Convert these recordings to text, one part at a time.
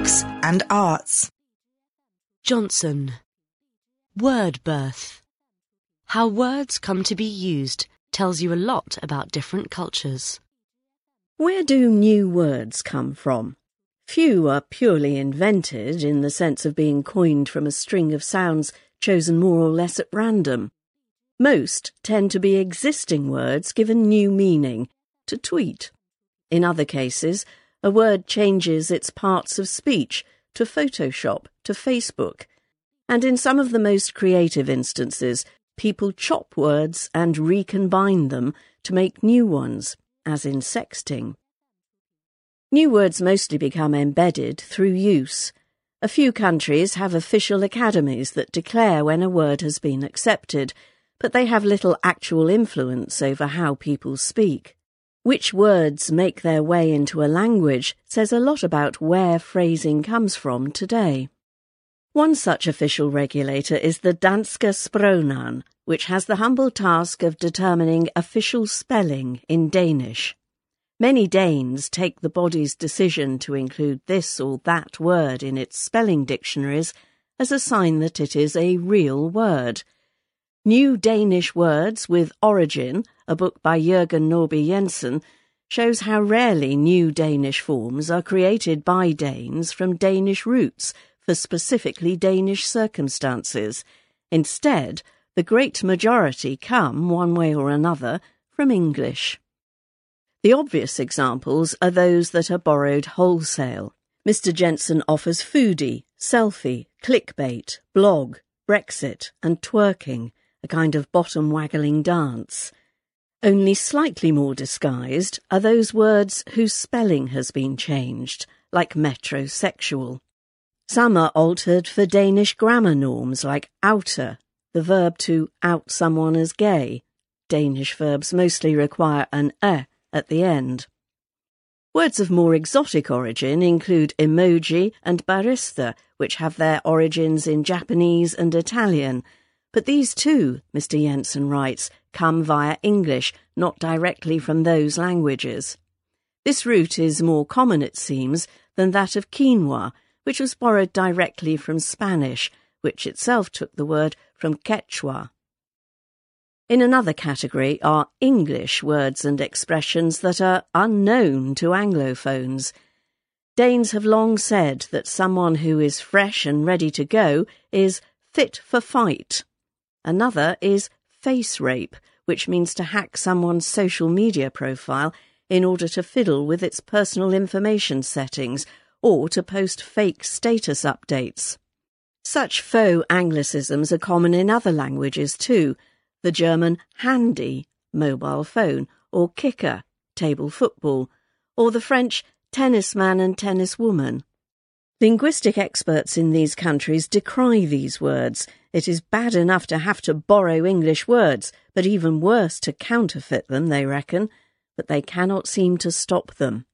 books and arts. Johnson. Word birth. How words come to be used tells you a lot about different cultures. Where do new words come from? Few are purely invented in the sense of being coined from a string of sounds chosen more or less at random. Most tend to be existing words given new meaning, to tweet. In other cases, a word changes its parts of speech to Photoshop, to Facebook. And in some of the most creative instances, people chop words and recombine them to make new ones, as in sexting. New words mostly become embedded through use. A few countries have official academies that declare when a word has been accepted, but they have little actual influence over how people speak. Which words make their way into a language says a lot about where phrasing comes from today. One such official regulator is the Danske Sprognævn, which has the humble task of determining official spelling in Danish. Many Danes take the body's decision to include this or that word in its spelling dictionaries as a sign that it is a real word. New Danish Words with Origin, a book by Jørgen Nørby Jensen, shows how rarely new Danish forms are created by Danes from Danish roots for specifically Danish circumstances. Instead, the great majority come, one way or another, from English. The obvious examples are those that are borrowed wholesale. Mr. Jensen offers foodie, selfie, clickbait, blog, Brexit, and twerking a kind of bottom waggling dance. Only slightly more disguised are those words whose spelling has been changed, like metrosexual. Some are altered for Danish grammar norms, like outer, the verb to out someone as gay. Danish verbs mostly require an e at the end. Words of more exotic origin include emoji and barista, which have their origins in Japanese and Italian, but these too, Mr. Jensen writes, come via English, not directly from those languages. This route is more common, it seems, than that of quinoa, which was borrowed directly from Spanish, which itself took the word from Quechua. In another category are English words and expressions that are unknown to Anglophones. Danes have long said that someone who is fresh and ready to go is fit for fight. Another is face rape, which means to hack someone's social media profile in order to fiddle with its personal information settings or to post fake status updates. Such faux anglicisms are common in other languages too. The German handy, mobile phone, or kicker, table football, or the French tennisman and tenniswoman. Linguistic experts in these countries decry these words. It is bad enough to have to borrow English words, but even worse to counterfeit them, they reckon, but they cannot seem to stop them.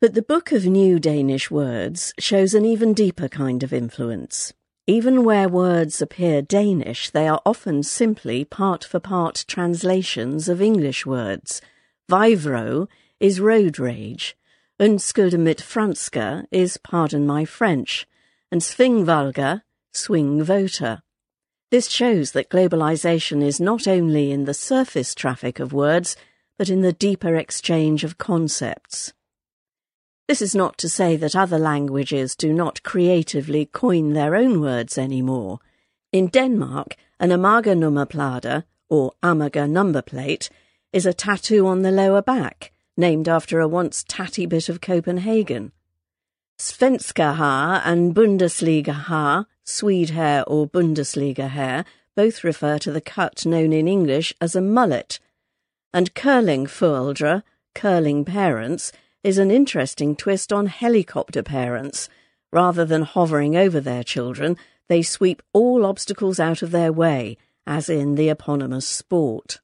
But the Book of New Danish Words shows an even deeper kind of influence. Even where words appear Danish, they are often simply part for part translations of English words. Vejvrede is road rage, Undskyld mit franska is pardon my French, and svingvælger, swing voter. This shows that globalization is not only in the surface traffic of words, but in the deeper exchange of concepts. This is not to say that other languages do not creatively coin their own words anymore. In Denmark, an amager or amager number plate, is a tattoo on the lower back, named after a once tatty bit of Copenhagen. Svenska haar and Bundesligahår, Swede hair or Bundesliga hair, both refer to the cut known in English as a mullet. And curlingforældre, curling parents, is an interesting twist on helicopter parents. Rather than hovering over their children, they sweep all obstacles out of their way, as in the eponymous sport.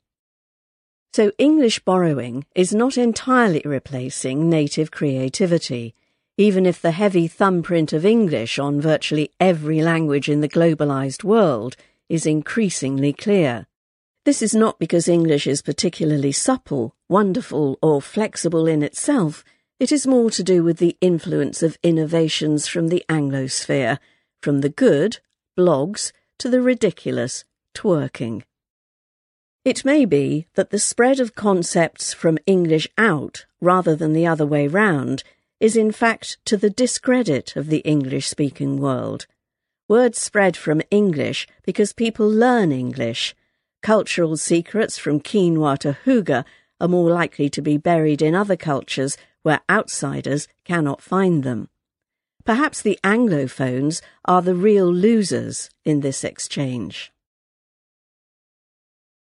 So English borrowing is not entirely replacing native creativity, even if the heavy thumbprint of English on virtually every language in the globalized world is increasingly clear. This is not because English is particularly supple, wonderful, or flexible in itself. It is more to do with the influence of innovations from the Anglosphere, from the good, blogs, to the ridiculous, twerking. It may be that the spread of concepts from English out, rather than the other way round, is in fact to the discredit of the English speaking world. Words spread from English because people learn English. Cultural secrets from quinoa to hygge are more likely to be buried in other cultures where outsiders cannot find them. Perhaps the Anglophones are the real losers in this exchange.